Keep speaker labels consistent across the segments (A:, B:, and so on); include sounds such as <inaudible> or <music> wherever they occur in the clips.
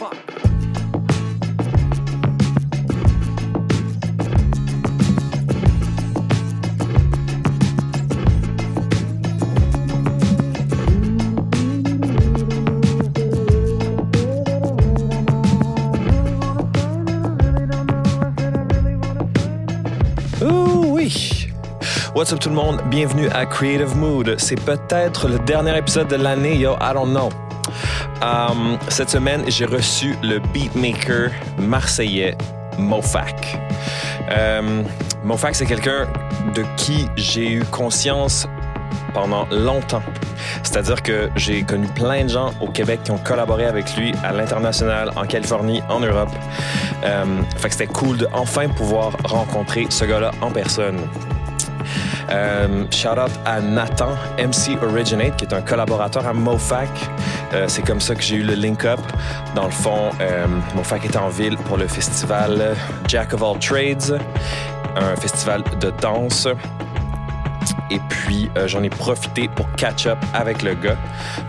A: What's up tout le monde? Bienvenue à Creative Mood. C'est peut-être le dernier épisode de l'année, yo, I don't know. Um, cette semaine, j'ai reçu le beatmaker marseillais Mofac. Um, Mofac, c'est quelqu'un de qui j'ai eu conscience pendant longtemps. C'est-à-dire que j'ai connu plein de gens au Québec qui ont collaboré avec lui à l'international, en Californie, en Europe. Euh, fait que c'était cool de enfin pouvoir rencontrer ce gars-là en personne. Euh, shout out à Nathan, MC Originate, qui est un collaborateur à MoFac. Euh, c'est comme ça que j'ai eu le link-up. Dans le fond, euh, MoFac était en ville pour le festival Jack of All Trades, un festival de danse. Et puis, euh, j'en ai profité pour catch up avec le gars.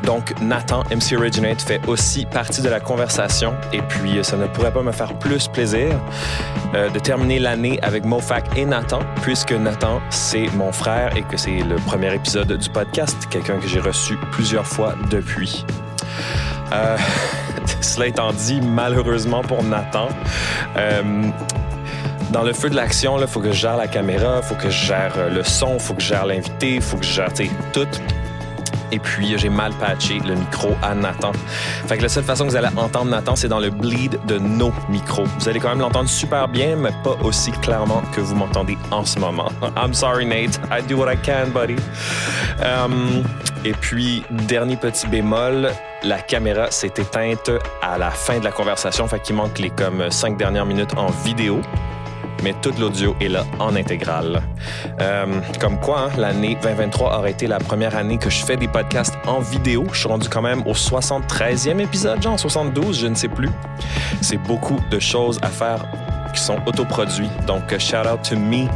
A: Donc, Nathan, MC Originate, fait aussi partie de la conversation. Et puis, euh, ça ne pourrait pas me faire plus plaisir de terminer l'année avec Mofac et Nathan, puisque Nathan, c'est mon frère et que c'est le premier épisode du podcast, quelqu'un que j'ai reçu plusieurs fois depuis. Euh, <laughs> cela étant dit, malheureusement pour Nathan, euh, dans le feu de l'action, il faut que je gère la caméra, il faut que je gère euh, le son, il faut que je gère l'invité, il faut que je gère tout. Et puis, j'ai mal patché le micro à Nathan. Fait que la seule façon que vous allez entendre Nathan, c'est dans le bleed de nos micros. Vous allez quand même l'entendre super bien, mais pas aussi clairement que vous m'entendez en ce moment. <laughs> I'm sorry, Nate. I do what I can, buddy. Um, et puis, dernier petit bémol, la caméra s'est éteinte à la fin de la conversation, fait qu'il manque les comme cinq dernières minutes en vidéo mais tout l'audio est là en intégrale. Euh, comme quoi, hein, l'année 2023 aurait été la première année que je fais des podcasts en vidéo. Je suis rendu quand même au 73e épisode, genre 72, je ne sais plus. C'est beaucoup de choses à faire qui sont autoproduits. Donc, shout out to me.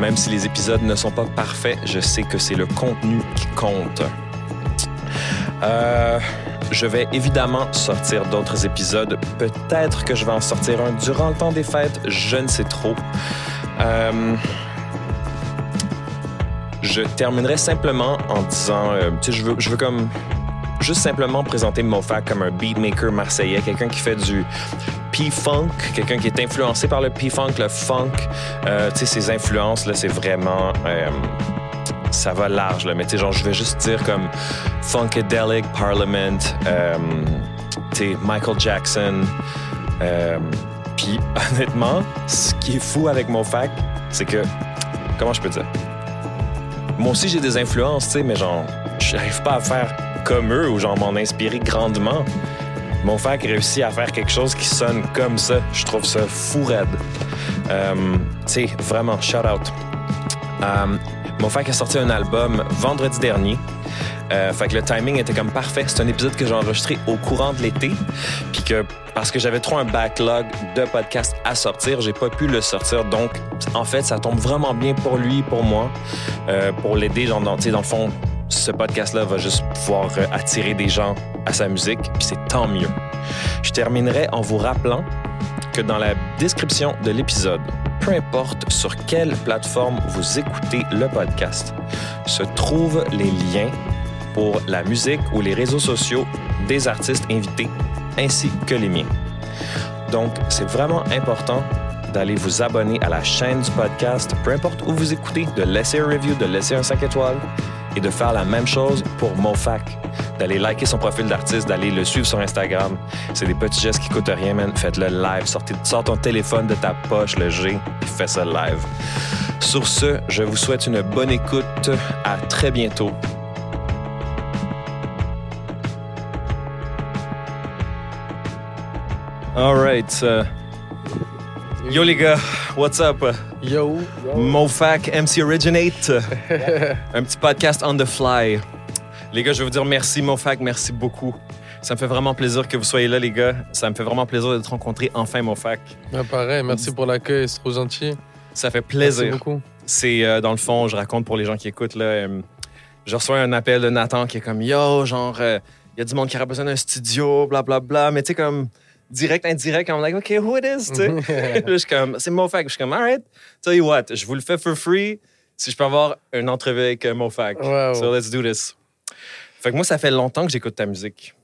A: Même si les épisodes ne sont pas parfaits, je sais que c'est le contenu qui compte. Euh, je vais évidemment sortir d'autres épisodes. Peut-être que je vais en sortir un durant le temps des fêtes. Je ne sais trop. Euh, je terminerai simplement en disant, euh, tu sais, je veux, je veux comme juste simplement présenter Mofac comme un beatmaker marseillais, quelqu'un qui fait du P-funk, quelqu'un qui est influencé par le P-funk, le funk. Euh, tu sais, ses influences là, c'est vraiment euh, ça va large, là. Mais tu sais, genre, je vais juste dire comme Funkadelic, Parliament, euh, tu sais, Michael Jackson. Euh, Puis, <laughs> honnêtement, ce qui est fou avec Mofac, c'est que, comment je peux dire? Moi aussi, j'ai des influences, tu sais, mais genre, j'arrive pas à faire comme eux ou genre m'en inspirer grandement. Mofac réussit à faire quelque chose qui sonne comme ça. Je trouve ça fou raide. Euh, tu sais, vraiment, shout out. Euh, Mofac a sorti un album vendredi dernier. Euh, fait que le timing était comme parfait. C'est un épisode que j'ai enregistré au courant de l'été. Puis que parce que j'avais trop un backlog de podcasts à sortir, j'ai pas pu le sortir. Donc, en fait, ça tombe vraiment bien pour lui, pour moi, euh, pour l'aider. Dans, sais, dans le fond, ce podcast-là va juste pouvoir euh, attirer des gens à sa musique. Puis c'est tant mieux. Je terminerai en vous rappelant que dans la description de l'épisode, peu importe sur quelle plateforme vous écoutez le podcast, se trouvent les liens pour la musique ou les réseaux sociaux des artistes invités ainsi que les miens. Donc, c'est vraiment important d'aller vous abonner à la chaîne du podcast, peu importe où vous écoutez, de laisser un review, de laisser un 5 étoiles et de faire la même chose pour Mofac, d'aller liker son profil d'artiste, d'aller le suivre sur Instagram. C'est des petits gestes qui coûtent rien, man. Faites-le live. Sortez, sors ton téléphone de ta poche, le G, et fais ça live. Sur ce, je vous souhaite une bonne écoute. À très bientôt. All right. uh, yo les gars, what's up?
B: Yo.
A: Mofac, MC Originate. Un petit podcast on the fly. Les gars, je vais vous dire merci, Mofac, merci beaucoup. Ça me fait vraiment plaisir que vous soyez là, les gars. Ça me fait vraiment plaisir de te rencontrer enfin, Mofac.
B: Ah, pareil, merci pour l'accueil, c'est trop gentil.
A: Ça fait
B: Merci
A: plaisir.
B: beaucoup.
A: C'est, euh, dans le fond, je raconte pour les gens qui écoutent, là, euh, je reçois un appel de Nathan qui est comme, yo, genre, euh, il y a du monde qui aurait besoin d'un studio, blablabla. Mais tu sais, comme, direct, indirect. I'm like, OK, who it is? tu sais? <laughs> Là, je suis comme, c'est Mofac. Je suis comme, all right, tell you what, je vous le fais for free si je peux avoir une entrevue avec euh, Mofac.
B: Wow.
A: So let's do this. Fait que moi, ça fait longtemps que j'écoute ta musique.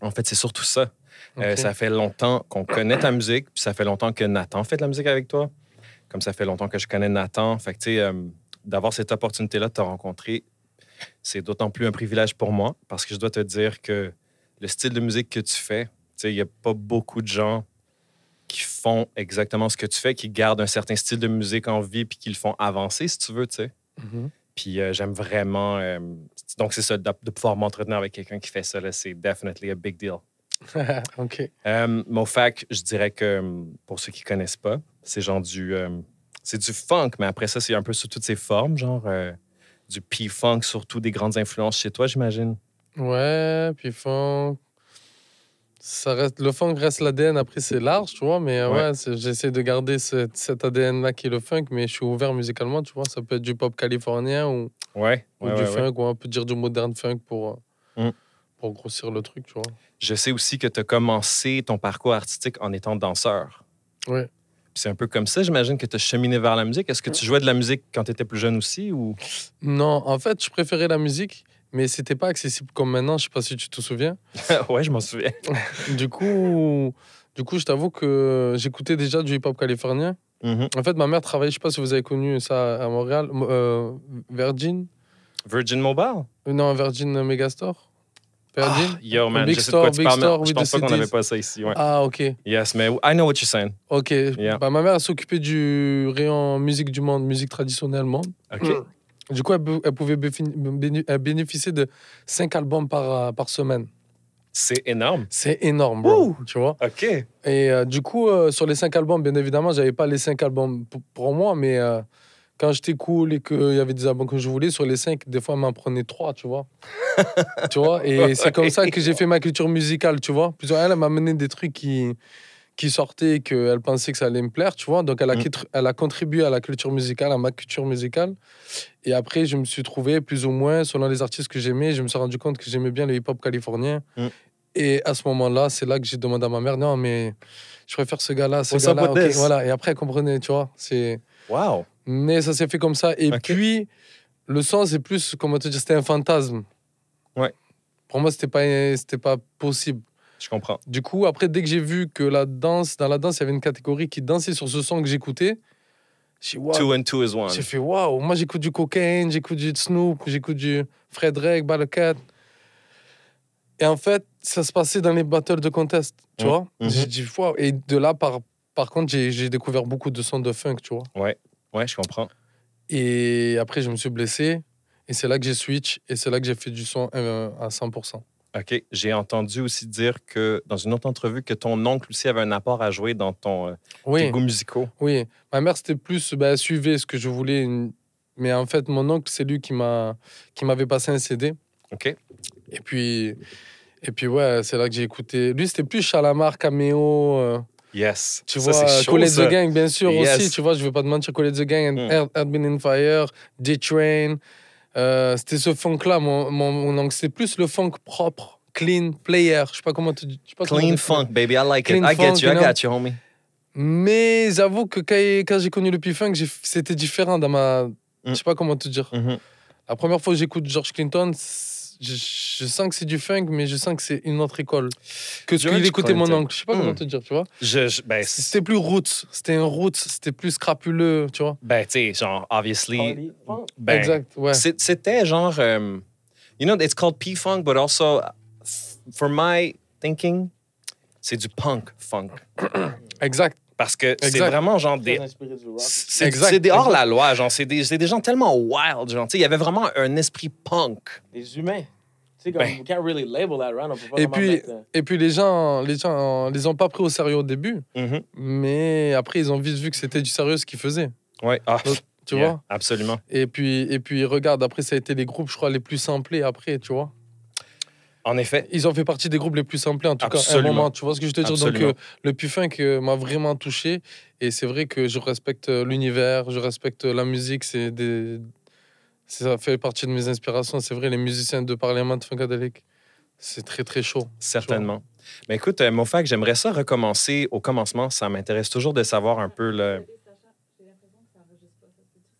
A: En fait, c'est surtout ça. Euh, ça fait longtemps qu'on connaît ta musique, puis ça fait longtemps que Nathan fait de la musique avec toi. Comme ça fait longtemps que je connais Nathan. Fait que, tu sais, euh, d'avoir cette opportunité-là de te rencontrer, c'est d'autant plus un privilège pour moi parce que je dois te dire que le style de musique que tu fais, il n'y a pas beaucoup de gens qui font exactement ce que tu fais, qui gardent un certain style de musique en vie puis qui le font avancer, si tu veux, tu sais.
B: Mhm.
A: Puis euh, j'aime vraiment. euh, donc, c'est ça, de, de pouvoir m'entretenir avec quelqu'un qui fait ça, c'est definitely a big deal. <laughs>
B: ok.
A: Euh, Mofac, je dirais que euh, pour ceux qui connaissent pas, c'est genre du. c'est du funk, mais après ça, c'est un peu sous toutes ses formes, genre du P-funk, surtout des grandes influences chez toi, j'imagine.
B: Ouais, puis funk. Ça reste, le funk reste l'ADN, après c'est large, tu vois, mais euh,
A: Ouais.
B: j'essaie de garder ce- cet ADN-là qui est le funk, mais je suis ouvert musicalement, tu vois. Ça peut être du pop californien ou,
A: Ouais.
B: ou
A: ouais,
B: du funk, ou on peut dire du modern funk pour, euh,
A: Mm.
B: pour grossir le truc, tu vois.
A: Je sais aussi que tu as commencé ton parcours artistique en étant danseur.
B: Ouais.
A: Puis c'est un peu comme ça, j'imagine, que tu as cheminé vers la musique. Est-ce que tu jouais de la musique quand tu étais plus jeune aussi ou?
B: Non, en fait, je préférais la musique, mais c'était pas accessible comme maintenant, je sais pas si tu te souviens. <laughs>
A: ouais, je m'en souviens. <laughs>
B: Du coup, du coup je t'avoue que j'écoutais déjà du hip-hop californien.
A: Mhm.
B: En fait, ma mère travaillait, je sais pas si vous avez connu ça à Montréal, Mo- euh, Virgin.
A: Virgin Mobile?
B: Euh, Non, Virgin Megastore. Virgin?
A: Ah, yo, man,
B: Big
A: je sais de quoi
B: Store,
A: tu
B: Big
A: parles, je pense pas qu'on n'avait pas ça ici. Ouais.
B: Ah, ok.
A: Yes, mais I know what you're saying.
B: Ok.
A: Yeah.
B: Bah, ma mère, s'occupait du rayon musique du monde, musique traditionnelle monde.
A: OK.
B: Du coup, elle, pou- elle pouvait bénéficier de 5 albums par, euh, par semaine.
A: C'est énorme.
B: C'est énorme, bro.
A: Ouh.
B: Tu vois
A: OK.
B: Et euh, du coup, euh, sur les 5 albums, bien évidemment, j'avais pas les 5 albums pour, pour moi, mais euh, quand j'étais cool et qu'il y avait des albums que je voulais, sur les 5, des fois, elle m'en prenait 3, tu vois. <laughs> tu vois Et c'est comme ça que j'ai fait ma culture musicale, tu vois. Puis elle, elle m'a amené des trucs qui, qui sortaient et qu'elle pensait que ça allait me plaire, tu vois. Donc, elle a,
A: Mm.
B: elle a contribué à la culture musicale, à ma culture musicale. Et après, je me suis trouvé, plus ou moins, selon les artistes que j'aimais, je me suis rendu compte que j'aimais bien le hip-hop californien.
A: Mm.
B: Et à ce moment-là, c'est là que j'ai demandé à ma mère, non, mais je préfère ce gars-là, ce gars-là. voilà. Et après, elle comprenait, tu vois. C'est...
A: Wow.
B: Mais ça s'est fait comme ça. Et puis, le son, c'est plus, comment te dire, c'était un fantasme.
A: Ouais.
B: Pour moi, c'était pas, c'était pas possible.
A: Je comprends.
B: Du coup, après, dès que j'ai vu que la danse, dans la danse, il y avait une catégorie qui dansait sur ce son que j'écoutais, j'ai waouh.
A: Two and two is one.
B: J'ai fait waouh, moi j'écoute du cocaine, j'écoute du Snoop, j'écoute du Fred Drake, Balakat. Et en fait, ça se passait dans les battles de contest, tu
A: Mhm.
B: vois.
A: Mhm.
B: J'ai dit waouh. Et de là, par, par contre, j'ai découvert beaucoup de sons de funk, tu vois.
A: Ouais, je comprends.
B: Et après, je me suis blessé. Et c'est là que j'ai switch. Et c'est là que j'ai fait du son euh, à 100%.
A: OK. J'ai entendu aussi dire que, dans une autre entrevue, que ton oncle aussi avait un apport à jouer dans ton, euh, tes
B: Oui,
A: goûts musicaux.
B: oui. Ma mère, c'était plus, elle suivait ce que je voulais. une- Mais en fait, mon oncle, c'est lui qui m'a qui m'avait passé un CD.
A: OK?
B: Et puis, et puis ouais, c'est là que j'ai écouté. Lui, c'était plus Chalamar, Cameo. euh,
A: Yes.
B: tu
A: Ça,
B: vois, Colette the Gang, bien sûr
A: Yes.
B: aussi. Tu vois, je vais pas te mentir, Colette the Gang,
A: Mm.
B: Earth, Wind and Fire, D-Train. Euh, c'était ce funk-là, mon, mon. C'est plus le funk propre, clean, player. Je sais pas comment pas comment
A: Clean funk, baby. I like
B: Clean
A: it. I get you. I got you, homie.
B: Mais j'avoue que quand, j'ai connu le P-Funk, c'était différent dans ma. Je sais pas comment te dire.
A: Mhm.
B: La première fois que j'écoute George Clinton, je, je sens que c'est du funk, mais je sens que c'est une autre école que ce qu'il écoutait mon oncle. Je sais pas comment
A: Hmm.
B: te dire, tu vois.
A: Je, je- ben,
B: C'était plus roots, c'était un roots, c'était plus scrapuleux, tu vois.
A: ben, tu sais, genre, obviously. Ben,
B: exact, ouais.
A: C'était genre, um, you know, it's called P-Funk, but also, for my thinking, c'est du punk funk.
B: Exact.
A: Parce que c'est vraiment genre des. C'est des hors
B: exact.
A: la loi, genre, c'est des, c'est des gens tellement wild, genre, tu sais, il y avait vraiment un esprit punk.
C: Des humains. Tu sais, comme,
A: Ben.
C: we can't really label that, right? On peut pas
B: Et
C: vraiment
B: puis,
C: mettre, euh,
B: et puis les gens, les gens, les ont pas pris au sérieux au début,
A: Mhm.
B: mais après ils ont vite vu que c'était du sérieux ce qu'ils faisaient,
A: Ouais, ah,
B: tu
A: yeah,
B: vois?
A: Absolument.
B: Et puis, et puis regarde, après ça a été les groupes, je crois, les plus samplés après, tu vois?
A: En effet,
B: Ils ont fait partie des groupes les plus samplés, en tout cas, à un moment. Tu vois ce que je te dis? Donc, euh, le P-Funk euh, m'a vraiment touché. Et c'est vrai que je respecte euh, l'univers, je respecte la musique. C'est des... Ça fait partie de mes inspirations. C'est vrai, les musiciens de Parliament Funkadelic, c'est très, très chaud.
A: certainement. Mais écoute, euh, Mofac, j'aimerais ça recommencer au commencement. Ça m'intéresse toujours de savoir un peu le.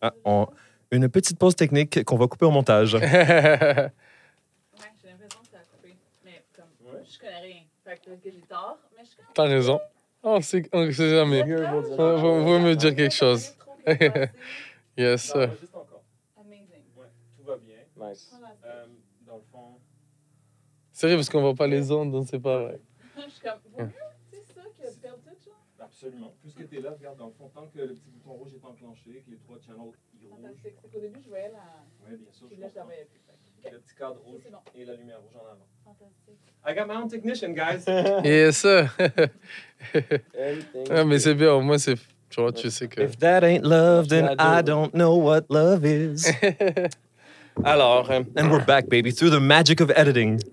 A: Ah, on- Une petite pause technique qu'on va couper au montage. <laughs>
D: Ouais, j'ai l'impression que ça a coupé. Mais comme, je connais rien. Fait que peut-être que j'ai tort, mais je connais
B: T'as raison. On sait, on sait jamais. Vous, vous me dire quelque chose. <laughs> Yes, sir.
D: Amazing.
A: tout va bien.
C: Nice.
A: dans le fond.
B: Sérieux, parce qu'on voit pas les ondes, donc c'est pas vrai. <laughs>
D: Je suis comme, c'est ça tout, genre?
A: Absolument. Puisque tu es là, regarde, dans le fond, tant que le petit bouton rouge est enclenché, que les trois channels ils rougent.
D: Fantastique. C'est qu'au début, je voyais la.
A: Oui, bien sûr.
D: Puis là, je la voyais plus.
A: Le petit cadre rouge
D: bon.
A: et la lumière rouge en avant.
D: Fantastique.
A: I got my own technician, guys.
B: Yes, sir. Ouais, mais c'est bien, au moins, c'est. Tu vois, tu sais que.
A: If that ain't love, then I don't know what love is. <laughs> Alors, euh, and we're back, baby, through the magic of editing. <laughs>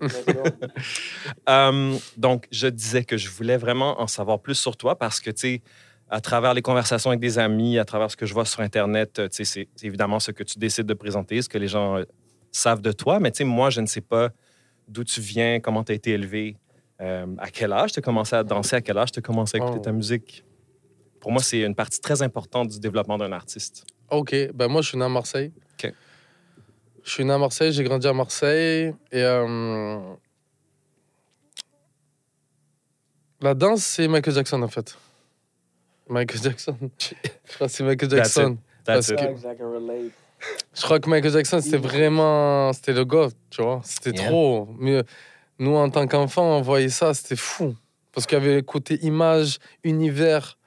A: Um, donc, je disais que je voulais vraiment en savoir plus sur toi parce que, tu sais, à travers les conversations avec des amis, à travers ce que je vois sur Internet, euh, tu sais, c'est c'est évidemment ce que tu décides de présenter, ce que les gens euh, savent de toi. Mais, tu sais, moi, je ne sais pas d'où tu viens, comment tu as été élevé, euh, à quel âge tu as commencé à danser, à quel âge tu as commencé à écouter
B: Oh.
A: ta musique. Pour moi, c'est une partie très importante du développement d'un artiste.
B: Ok, ben moi je suis né à Marseille.
A: Ok.
B: Je suis né à Marseille, j'ai grandi à Marseille. Et euh, la danse, c'est Michael Jackson en fait. Michael Jackson. <laughs> Je crois que c'est Michael
A: That's
B: Jackson.
A: That's
B: Parce
A: it.
B: que- Je crois que Michael Jackson, c'était vraiment. C'était le gars, tu vois. C'était
A: Yeah.
B: trop. Mais nous, en tant qu'enfants, on voyait ça, c'était fou. Parce qu'il y avait le côté image, univers,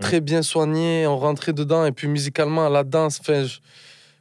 B: très bien soigné. On rentrait dedans. Et puis musicalement, la danse, enfin, je-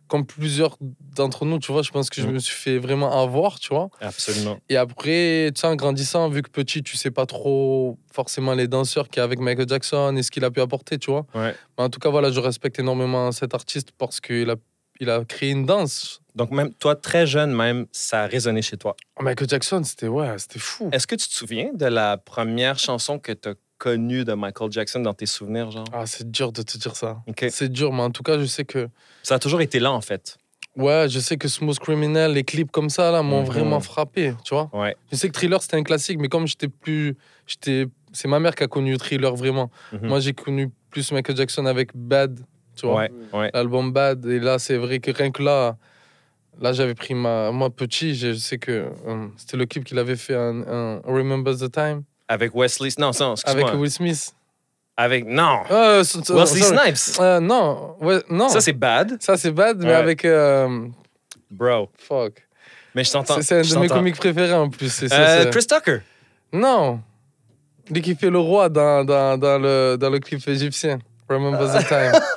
B: comme plusieurs d'entre nous, tu vois, je pense que je
A: Mm.
B: me suis fait vraiment avoir, tu vois.
A: Absolument.
B: Et après, tu sais, en grandissant, vu que petit, tu sais pas trop forcément les danseurs qu'il y a avec Michael Jackson et ce qu'il a pu apporter, tu vois.
A: Ouais.
B: Mais en tout cas, voilà, je respecte énormément cet artiste parce qu'il a, il a créé une danse.
A: Donc, même toi, très jeune, même, ça a résonné chez toi.
B: Michael Jackson, c'était ouais, c'était fou.
A: Est-ce que tu te souviens de la première chanson que tu as connue de Michael Jackson dans tes souvenirs, genre?
B: Ah, c'est dur de te dire ça. C'est dur, mais en tout cas, je sais que
A: Ça a toujours été là, en fait.
B: ouais, je sais que Smooth Criminal, les clips comme ça là, m'ont
A: Mhm.
B: vraiment frappé, tu vois.
A: Ouais.
B: Je sais que Thriller c'était un classique, mais comme j'étais plus, j'étais, c'est ma mère qui a connu Thriller vraiment.
A: Mhm.
B: Moi, j'ai connu plus Michael Jackson avec Bad, tu vois.
A: Ouais, ouais.
B: L'album Bad, et là, c'est vrai que rien que là, là, j'avais pris ma, moi petit, je sais que euh, c'était le clip qu'il avait fait, un, un Remember the Time,
A: Avec Wesley... Non, ça,
B: avec. Will Smith.
A: Avec... Non!
B: Euh, so- so-
A: Wesley
B: sorry.
A: Snipes!
B: Euh, non, ouais, non.
A: Ça, c'est bad,
B: Ça, c'est bad, mais avec. euh,
A: bro.
B: fuck.
A: Mais je t'entends.
B: C'est un
A: je
B: de mes comiques préférés en plus.
A: Euh, Chris Tucker.
B: Non. Lui qui fait le roi dans, dans, dans, le, dans le clip égyptien. Remember the time. <laughs>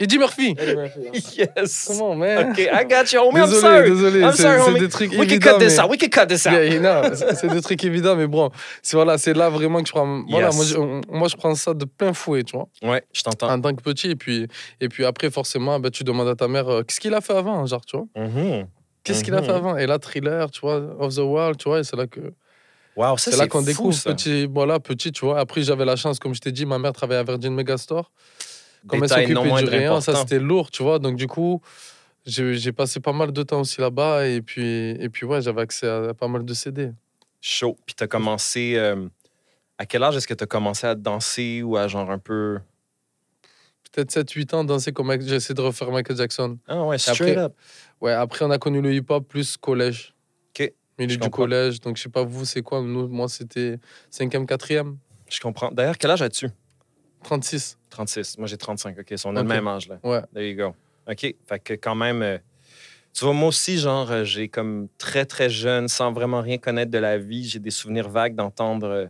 B: Eddie Murphy.
C: Eddie Murphy, hein. <laughs>
A: Yes.
B: Comment, man?
A: OK, I got you, homie. I'm
B: désolé,
A: sorry.
B: désolé.
A: I'm sorry,
B: c'est
A: homie.
B: des trucs
A: We can cut this out. We can cut this out.
B: Yeah, yeah, non, c'est des trucs évidents, mais bon, c'est voilà, c'est là vraiment que je prends. Voilà,
A: Yes.
B: moi, je, moi, je prends ça de plein fouet, tu vois,
A: Ouais, je t'entends.
B: en tant que petit. Et puis, et puis après, forcément, ben, tu demandes à ta mère, euh, qu'est-ce qu'il a fait avant, genre, tu vois
A: Mhm.
B: Qu'est-ce qu'il a fait
A: Mhm.
B: avant? Et là, thriller, tu vois, Of the World, tu vois, et c'est là que.
A: Wow,
B: C'est là qu'on découvre.
A: ça.
B: Petit, voilà, petit, tu vois. Après, j'avais la chance, comme je t'ai dit, ma mère travaillait à Virgin Megastore. Comme elle s'occupait du rayon, ça c'était lourd, tu vois. Donc, du coup, j'ai passé pas mal de temps aussi là-bas. Et puis, et puis ouais, j'avais accès à, pas mal de CD.
A: Chaud. Puis t'as commencé... euh, à quel âge est-ce que t'as commencé à danser ou à genre un peu...
B: Peut-être 7-8 ans, danser comme j'ai essayé de refaire Michael Jackson.
A: Ah ouais, straight
B: Après,
A: up.
B: Ouais, après, on a connu le hip-hop plus collège.
A: OK.
B: Milieu
A: Je
B: du
A: comprends.
B: collège. Donc, je sais pas, vous, c'est quoi Nous, Moi, c'était 5e, 4e,
A: Je comprends. D'ailleurs, quel âge as-tu?
B: 36.
A: 36. Moi, j'ai 35. OK, so on a
B: Ok.
A: le même âge, là.
B: Ouais.
A: There you go. OK. Fait que quand même... euh, tu vois, moi aussi, genre, euh, j'ai comme très, très jeune, sans vraiment rien connaître de la vie, j'ai des souvenirs vagues d'entendre euh,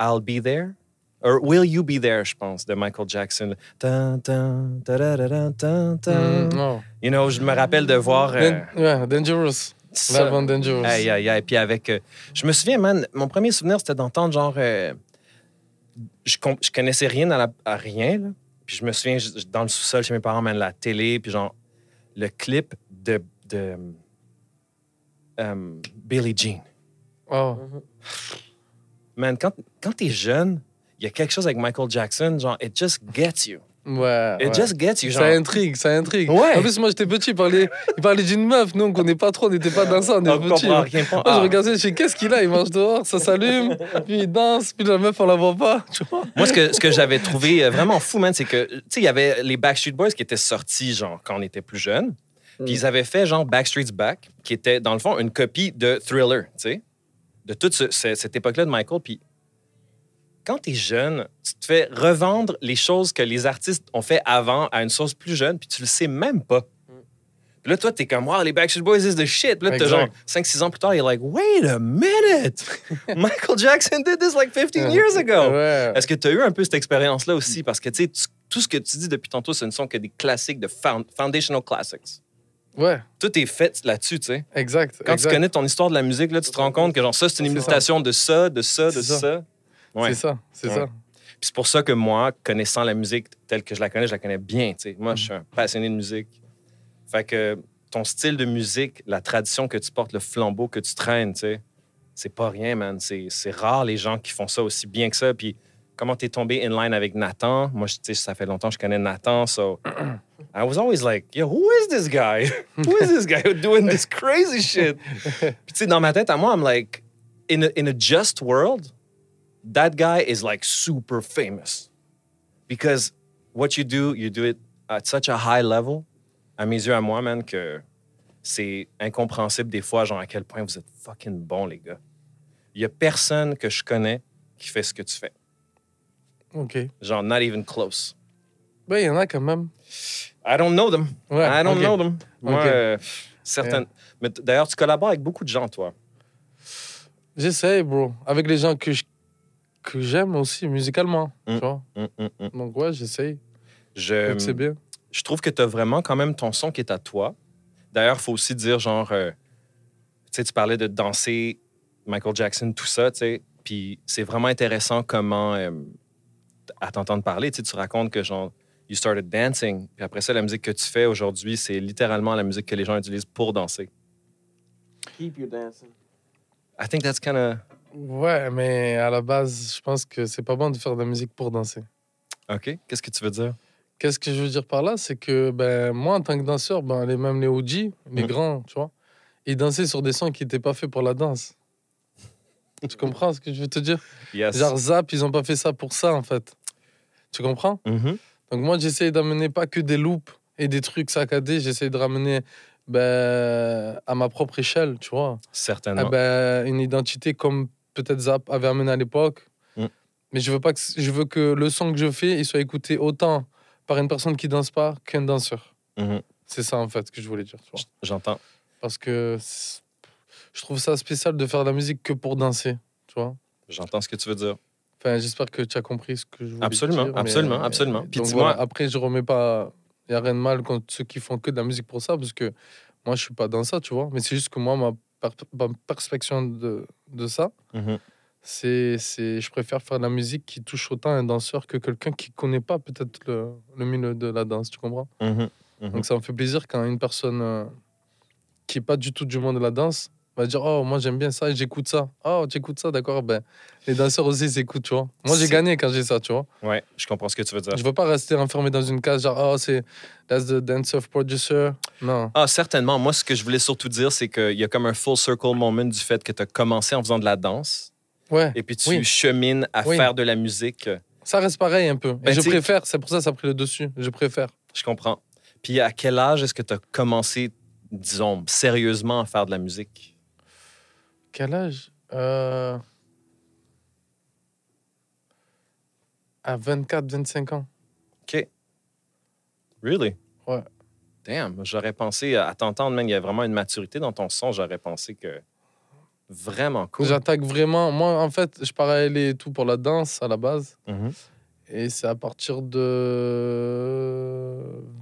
A: I'll Be There. Or Will You Be There, je pense, de Michael Jackson. Dun, dun, dun.
B: Mm, non.
A: You know, je me rappelle de voir... euh,
B: ouais, Dangerous.
A: ça.
B: Dangerous.
A: Aïe, aïe, aïe. Puis avec. euh, je me souviens, man, mon premier souvenir, c'était d'entendre genre. euh, je, je connaissais rien à, la- à rien, là. Puis je me souviens, je- dans le sous-sol chez mes parents, man, la télé, puis genre, le clip de. de euh, Billie Jean.
B: Oh.
A: Man, quand, quand t'es jeune, il y a quelque chose avec Michael Jackson, genre, it just gets you.
B: Ouais.
A: It
B: ouais.
A: just gets you, genre.
B: Ça intrigue, ça intrigue.
A: Ouais.
B: En plus, moi, j'étais petit, il parlait, il parlait d'une meuf. Nous, on connaît pas trop, on n'était pas <laughs> dans ça, on est petit. Moi, je
A: Ah.
B: regardais, je sais qu'est-ce qu'il a, il mange dehors, ça s'allume, puis il danse, puis la meuf, on la voit pas, tu vois.
A: Moi, ce que, ce que j'avais trouvé euh, vraiment fou, man, c'est que, tu sais, il y avait les Backstreet Boys qui étaient sortis, genre, quand on était plus jeunes. Puis ils avaient fait, genre, Backstreet's Back, qui était, dans le fond, une copie de Thriller, tu sais, de toute ce- ce- cette époque-là de Michael. Puis quand t'es jeune, tu te fais revendre les choses que les artistes ont fait avant à une sauce plus jeune, puis tu le sais même pas. Puis là, toi, t'es comme, wow, les Backstreet Boys is the shit. Puis là, t'as
B: Exact.
A: genre 5-6 ans plus tard, you're like, wait a minute! <laughs> Michael Jackson did this like 15 years ago!
B: Ouais.
A: Est-ce que tu as eu un peu cette expérience-là aussi? Parce que, tu sais, tu- tout ce que tu dis depuis tantôt, ce ne sont que des classiques de found- foundational classics.
B: Ouais,
A: Tout est fait là-dessus, tu sais.
B: exact.
A: Quand
B: exact.
A: tu connais ton histoire de la musique, là, tu te rends compte que, genre, ça, c'est une
B: ça.
A: imitation de ça, de ça, de ça. Ouais.
B: C'est ça, c'est
A: Ouais.
B: ça.
A: Puis c'est pour ça que moi, connaissant la musique telle que je la connais, je la connais bien, tu sais. Moi,
B: Mm.
A: je suis un passionné de musique. Fait que ton style de musique, la tradition que tu portes, le flambeau que tu traînes, c'est pas rien, man. C'est c'est rare les gens qui font ça aussi bien que ça. Puis comment t'es tombé in line avec Nathan? Moi, je- ça fait longtemps que je connais Nathan, so I was always like, yo, who is this guy? <laughs> Who is this guy doing this crazy shit? <laughs> Puis tu sais, dans ma tête, à moi, I'm like, in a, in a just world, that guy is like super famous. Because what you do, you do it at such a high level, à mes yeux, à moi, man, que c'est incompréhensible des fois, genre, à quel point vous êtes fucking bons, les gars. Il y a personne que je connais qui fait ce que tu fais.
B: Ok.
A: Genre, not even close.
B: Ben, il y en a quand même.
A: I don't know them.
B: Ouais,
A: I don't know them. Moi, euh, certaines. Mais d'ailleurs, tu collabores avec beaucoup de gens, toi.
B: J'essaie, bro. Avec les gens que je- que j'aime aussi, musicalement.
A: Mm.
B: Tu vois?
A: Hum, hum.
B: Donc, ouais, j'essaye.
A: Je,
B: c'est bien.
A: je trouve que tu as vraiment quand même ton son qui est à toi. D'ailleurs, il faut aussi dire, genre, euh, tu sais, tu parlais de danser Michael Jackson, tout ça, tu sais. Puis c'est vraiment intéressant comment, euh, à t'entendre parler, tu racontes que, genre, you started dancing. Puis après ça, la musique que tu fais aujourd'hui, c'est littéralement la musique que les gens utilisent pour danser.
C: Keep you dancing.
A: I think that's kind of.
B: Ouais, mais à la base, je pense que c'est pas bon de faire de la musique pour danser.
A: OK. Qu'est-ce que tu veux dire?
B: Qu'est-ce que je veux dire par là C'est que ben, moi, en tant que danseur, ben, les, même les OG, les grands, tu vois, ils dansaient sur des sons qui n'étaient pas faits pour la danse. tu <laughs> comprends ce que je veux te dire?
A: Yes.
B: Genre Zap, ils ont pas fait ça pour ça, en fait. Tu comprends?
A: Mhm.
B: Donc moi, j'essaie d'amener pas que des loops et des trucs saccadés, j'essaie de ramener ben, à ma propre échelle, tu vois.
A: Certainement.
B: Ah ben, une identité comme peut-être Zap avait amené à l'époque.
A: Mm.
B: Mais je veux pas que je veux que le son que je fais, il soit écouté autant par une personne qui danse pas qu'un danseur.
A: Mhm.
B: C'est ça en fait que je voulais dire.
A: J'entends.
B: Parce que je trouve ça spécial de faire de la musique que pour danser, tu vois.
A: J'entends ce que tu veux dire.
B: Enfin, j'espère que tu as compris ce que je voulais
A: Absolument,
B: dire. mais-
A: absolument, absolument. Puis
B: donc
A: dis-moi-
B: voilà, après, je remets pas. Il n'y a rien de mal contre ceux qui font que de la musique pour ça, parce que moi, je suis pas dans ça, tu vois. Mais c'est juste que moi, ma, perspective de, de ça,
A: Mhm.
B: c'est, c'est, je préfère faire de la musique qui touche autant un danseur que quelqu'un qui connaît pas peut-être le, le milieu de la danse, tu comprends?
A: Mhm.
B: Donc ça me fait plaisir quand une personne euh, qui est pas du tout du monde de la danse va dire oh moi j'aime bien ça et j'écoute ça. Oh tu écoutes ça d'accord ben les danseurs aussi ils écoutent tu vois. Moi j'ai gagné quand j'ai ça tu vois.
A: Ouais, je comprends ce que tu veux dire.
B: Je veux pas rester enfermé dans une case genre oh c'est that's the dancer producer. Non.
A: Ah, certainement. Moi, ce que je voulais surtout dire, c'est qu'il y a comme un full circle moment du fait que tu as commencé en faisant de la danse
B: Ouais.
A: et puis tu
B: Oui.
A: chemines à
B: Oui.
A: faire de la musique.
B: Ça reste pareil un peu.
A: Ben,
B: et je préfère c'est pour ça que ça a pris le dessus. Je préfère.
A: Je comprends. Puis à quel âge est-ce que tu as commencé, disons, sérieusement à faire de la musique?
B: Quel âge? Euh... À 24 25 ans.
A: OK. Really?
B: Ouais.
A: Damn, j'aurais pensé, à t'entendre, man, il y a vraiment une maturité dans ton son. J'aurais pensé que vraiment cool.
B: J'attaque vraiment. Moi, en fait, je parlais et tout pour la danse à la base.
A: Mhm.
B: Et c'est à partir de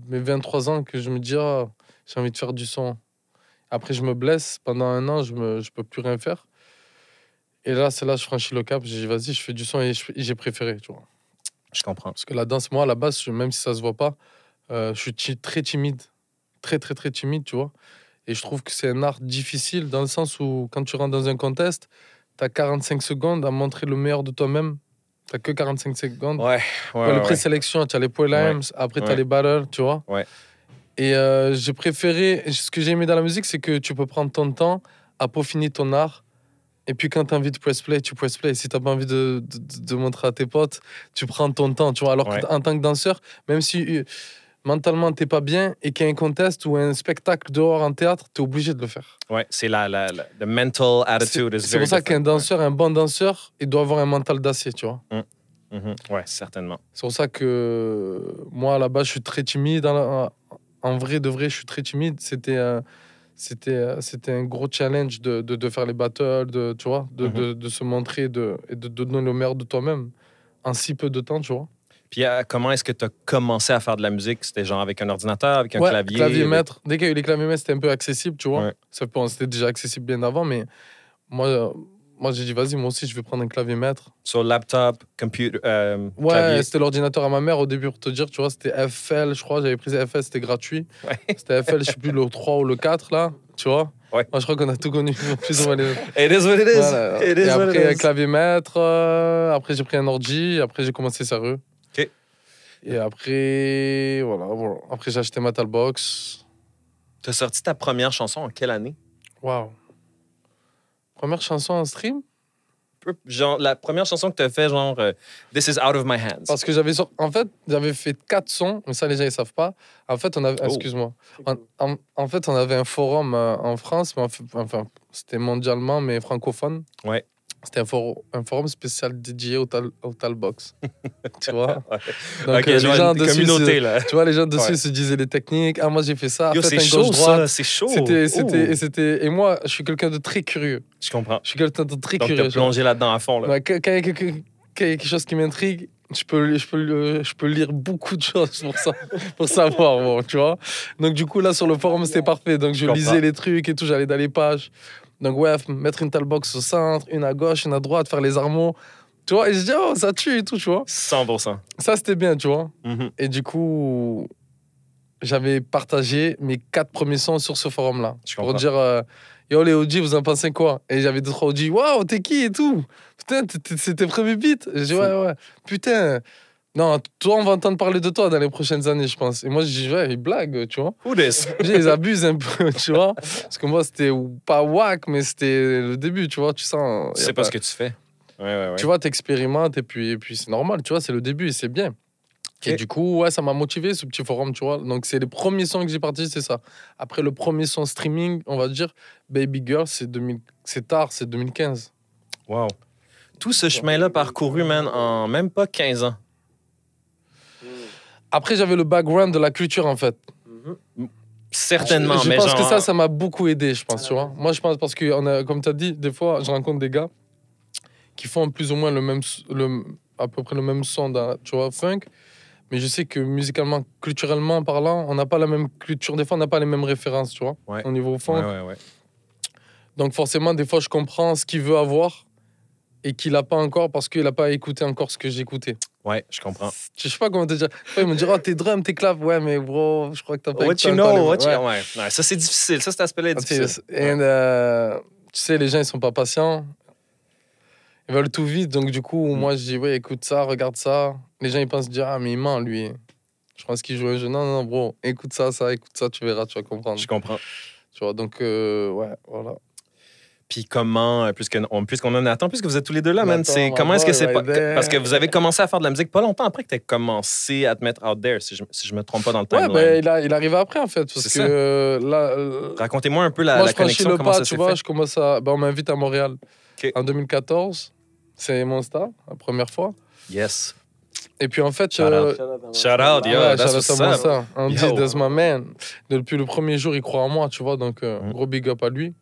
B: mes 23 ans que je me dis, Ah, j'ai envie de faire du son. Après, je me blesse. Pendant un an, je ne je peux plus rien faire. Et là, c'est là que je franchis le cap. J'ai dit, vas-y, je fais du son et j'ai préféré, tu vois.
A: Je comprends.
B: Parce que la danse, moi, à la base, même si ça se voit pas, euh, je suis très timide. Très, très, très timide, tu vois. Et je trouve que c'est un art difficile dans le sens où, quand tu rentres dans un contest, tu as 45 secondes à montrer le meilleur de toi-même T'as que 45 secondes.
A: Ouais, ouais.
B: T'as
A: ouais,
B: les présélections, tu as les prelims, après tu as les battles, tu vois.
A: Ouais.
B: Et euh, j'ai préféré, ce que j'ai aimé dans la musique, c'est que tu peux prendre ton temps à peaufiner ton art. Et puis quand tu as envie de press play, tu press play. Si tu pas envie de, de, montrer à tes potes, tu prends ton temps, tu vois. Alors
A: Ouais.
B: qu'en tant que danseur, même si euh, mentalement t'es pas bien et qu'il y a un contest ou un spectacle dehors en théâtre, tu es obligé de le faire.
A: Ouais, c'est la, la, la the mental attitude is
B: c'est pour ça qu'un danseur, un bon danseur, il doit avoir un mental d'acier, tu vois.
A: Mhm. Ouais, certainement.
B: C'est pour ça que moi, là-bas, je suis très timide. En vrai, de vrai, je suis très timide. C'était un, c'était, euh, c'était un gros challenge de, de, de faire les battles, de, tu vois, de,
A: Mhm.
B: de, de se montrer de, et de, donner le meilleur de toi-même en si peu de temps, tu vois.
A: Puis euh, comment est-ce que tu as commencé à faire de la musique? C'était genre avec un ordinateur, avec un
B: ouais,
A: clavier?
B: clavier
A: avec-
B: maître. Dès qu'il y a eu les claviers maîtres, c'était un peu accessible, tu vois.
A: Ouais.
B: Bon, c'était déjà accessible bien avant, mais moi, euh, moi j'ai dit, vas-y, moi aussi, je vais prendre un clavier maître.
A: Sur laptop, computer, euh,
B: Ouais, c'était l'ordinateur à ma mère au début pour te dire, tu vois, c'était FL, je crois, j'avais pris FL, c'était gratuit.
A: Ouais. <laughs>
B: C'était FL, je sais plus, le 3 ou le 4, là, tu vois.
A: Ouais.
B: Moi, je crois qu'on a tout connu, <laughs> plus ou moins les
A: It is what it is.
B: Voilà.
A: It is
B: Et après, un
A: it is.
B: clavier maître, euh, après, j'ai pris un ordi, après, j'ai commencé sérieux.
A: Ok.
B: Et après, voilà, voilà. Après, j'ai acheté Metalbox.
A: Tu as sorti ta première chanson en quelle année?
B: Waouh. Première chanson en stream?
A: Genre, la première chanson que tu as fait, genre, euh, This is out of my hands.
B: Parce que j'avais en fait, j'avais fait quatre sons, mais ça les gens ils savent pas. En fait, on avait
A: Oh.
B: excuse-moi. En, en- en fait, on avait un forum euh, en France, mais enfin, c'était mondialement mais francophone.
A: Ouais.
B: C'était un, for- un forum spécial dédié au, tal, au Talbox. <laughs> tu vois? Donc
A: Ok,
B: euh, les gens dessus,
A: communauté,
B: se-
A: là. <laughs>
B: tu vois les gens dessus
A: Ouais.
B: se disaient les techniques. Ah moi j'ai fait ça.
A: C'est chaud, ça. C'est chaud.
B: C'était c'était et c'était et moi je suis quelqu'un de très curieux.
A: Je comprends.
B: Je suis quelqu'un de très
A: Donc,
B: curieux. genre.
A: plongé là-dedans à fond, là.
B: Ouais, quand il y a quelque, quand il y a quelque chose qui m'intrigue, je peux, je, peux, je peux lire beaucoup de choses pour, ça, pour savoir, bon, tu vois. Donc, du coup, là, sur le forum, c'était parfait. Donc, je lisais les trucs et tout, j'allais dans les pages. Donc, ouais, mettre une telle box au centre, une à gauche, une à droite, faire les armeaux. Tu vois, et je dis, oh, ça tue et tout, tu vois.
A: 100%.
B: Ça, c'était bien, tu vois.
A: Mhm.
B: Et du coup, j'avais partagé mes quatre premiers sons sur ce forum-là.
A: Je
B: Pour dire, euh, yo les OG, vous en pensez quoi? Et j'avais deux, trois OG, waouh, t'es qui et tout? Putain, c'est tes premiers beats J'ai dit, ouais, ouais. Putain, non, toi, on va entendre parler de toi dans les prochaines années, je pense. Et moi, je dis, ouais, ils blaguent, tu vois.
A: Who this?
B: Je dis, Ils abusent un peu, tu vois. Parce que moi, c'était pas whack, mais c'était le début, tu vois. Tu sens.
A: Sais pas ce que tu fais. Ouais, ouais, ouais.
B: tu vois, t'expérimentes et puis, et puis c'est normal, tu vois, c'est le début et c'est bien. Et du coup, ouais, ça m'a motivé ce petit forum, tu vois. Donc, c'est les premiers sons que j'ai partagés, c'est ça. Après, le premier son streaming, on va dire, Baby Girl, c'est 2000 c'est tard, c'est 2015.
A: Wow. Tout ce chemin-là parcouru, man, en même pas 15 ans.
B: Après, j'avais le background de la culture, en fait.
A: Certainement,
B: je
A: mais
B: pense
A: genre...
B: que ça, ça m'a beaucoup aidé, je pense, tu vois. Moi, je pense parce que, on a, comme tu as dit, des fois, je rencontre des gars qui font plus ou moins le même, le, à peu près le même son, dans, tu vois, funk. Mais je sais que musicalement, culturellement parlant, on n'a pas la même culture. Des fois, on n'a pas les mêmes références, tu vois,
A: Ouais.
B: au niveau funk.
A: ouais, ouais.
B: Donc, forcément, des fois, je comprends ce qu'il veut avoir et qu'il n'a pas encore parce qu'il n'a pas écouté encore ce que j'écoutais.
A: Ouais, je comprends.
B: Je sais pas comment te dire. Après, Ils me diront, oh, tes drums, tes claps. Ouais, mais bro, je crois que t'as pas
A: What you know, what you...
B: Ouais.
A: Ouais. Ouais, ça, c'est difficile. Ça, cet aspect-là est
B: Ah,
A: difficile.
B: et, euh, tu sais, les gens, ils sont pas patients. Ils veulent tout vite. Donc, du coup,
A: Mm.
B: moi, je dis, ouais, écoute ça, regarde ça. Les gens, ils pensent dire, ah, mais il ment, lui. Je pense qu'il joue un jeu. Non, non, bro, écoute ça, ça, écoute ça, tu verras, tu vas comprendre.
A: Je comprends.
B: Tu vois, donc, euh, ouais, voilà.
A: Puis comment, euh, puisqu'on puisqu'on en attend, puisque vous êtes tous les deux là, man, c'est comment est-ce que c'est pas...
B: there.
A: Parce que vous avez commencé à faire de la musique pas longtemps après que tu as commencé à te mettre out there, si je, si je me trompe pas dans le
B: Ouais,
A: timeline.
B: ben, il, a, il arrive après, en fait. Parce que
A: ça.
B: euh, là. euh,
A: Racontez-moi un peu la,
B: moi,
A: la
B: je
A: connexion,
B: le
A: comment
B: pas,
A: ça
B: tu vois.
A: fait.
B: Je commence à. Ben, on m'invite à Montréal en 2014. C'est mon star, la première fois.
A: Yes.
B: Et puis, en fait.
A: Shout
B: euh,
A: out. Shout out, yo,
B: Ouais,
A: that's
B: star. On dit, that's my man. Depuis le premier jour, il croit en moi, tu vois. Donc, euh,
A: Mm.
B: gros big up à lui.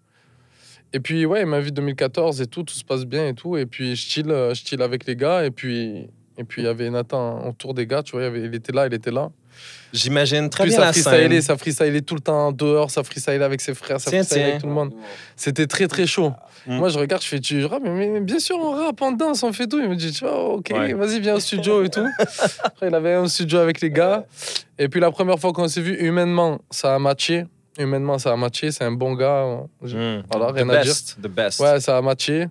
B: Et puis, ouais, il m'invite 2014 et tout, tout se passe bien et tout. Et puis, je chill, euh, je chill avec les gars. Et puis, et puis il y avait Nathan autour des gars, tu vois. il était là, il était là.
A: J'imagine très
B: puis,
A: bien
B: ça
A: la
B: freestylait, ça freestylait tout le temps dehors, ça freestylait avec ses frères, ça freestylait avec tout le monde. C'était très, très chaud.
A: Mm.
B: Moi, je regarde, je fais, tu rappes, mais, mais bien sûr, on rappe, on danse, on fait tout. Il me dit, tu vois, ok,
A: Ouais.
B: vas-y, viens au studio et tout. <laughs> Après, il avait un studio avec les gars. Et puis, la première fois qu'on s'est vu, humainement, ça a matché. Humainement, ça a matché. C'est un bon gars. Je-
A: Mm.
B: Voilà,
A: The
B: rien à dire.
A: best, the best.
B: Ouais, ça a matché.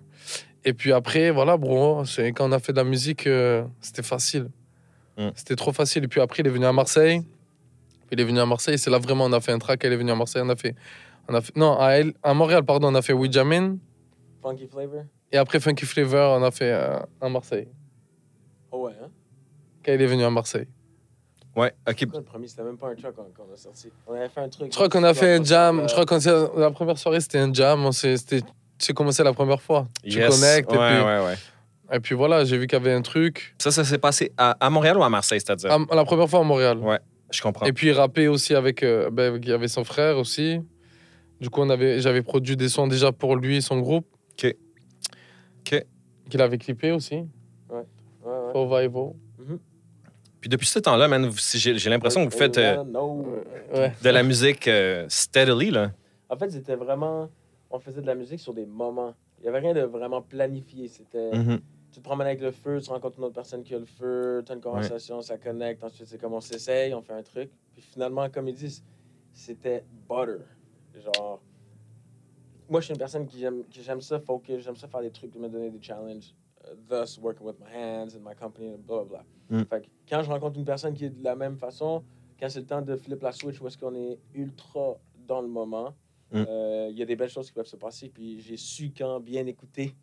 B: Et puis après, voilà, bro, quand on a fait de la musique, euh, c'était facile.
A: Mm.
B: C'était trop facile. Et puis après, il est venu à Marseille. Il est venu à Marseille, c'est là vraiment, on a fait un track, elle est venue à Marseille, on a fait... On a fait non, à, El- à Montréal, pardon, on a fait Ouijamin.
C: Funky flavor?
B: Et après Funky Flavor, on a fait euh, à Marseille.
C: Oh ouais, hein?
B: Quand il est venu à Marseille.
A: Ouais, ok.
C: Le premier, c'était même pas un track qu'on a sorti. On avait fait un truc.
B: Je crois qu'on a fait un jam.
C: Euh,
B: Je crois que la première soirée, c'était un jam. On s'est- c'était- Tu commencé la première fois. Tu
A: Yes.
B: connectes.
A: Ouais,
B: et, puis,
A: ouais, ouais.
B: et puis voilà, j'ai vu qu'il y avait un truc.
A: Ça, ça s'est passé à, à Montréal ou à Marseille, c'est-à-dire?
B: À- la première fois à Montréal.
A: Ouais, je comprends.
B: Et puis il rappait aussi avec. euh, ben, il y avait son frère aussi. Du coup, on avait, j'avais produit des sons déjà pour lui et son groupe.
A: Ok. Ok.
B: Qu'il avait clippé aussi.
C: Ouais, ouais.
B: Au Vivo.
A: Puis depuis ce temps-là, man, j'ai j'ai l'impression que vous faites euh.
B: Ouais.
A: de la musique euh, steadily, là.
C: En fait, c'était vraiment. On faisait de la musique sur des moments. Il n'y avait rien de vraiment planifié. C'était.
A: Mhm.
C: Tu te promènes avec le feu, tu rencontres une autre personne qui a le feu, tu as une conversation, ça connecte. Ensuite, c'est comme on s'essaye, on fait un truc. Puis finalement, comme ils disent, c'était butter. Genre. Moi, je suis une personne qui j'aime qui j'aime ça focus, j'aime ça faire des trucs, me donner des challenges. Thus, working with my hands and my company, and blah, blah, blah.
A: Mm.
C: Fait que quand je rencontre une personne qui est de la même façon, quand c'est le temps de flip la switch où est-ce qu'on est ultra dans le moment,
A: Mm.
C: euh, il y a des belles choses qui peuvent se passer. Puis j'ai su quand bien écouter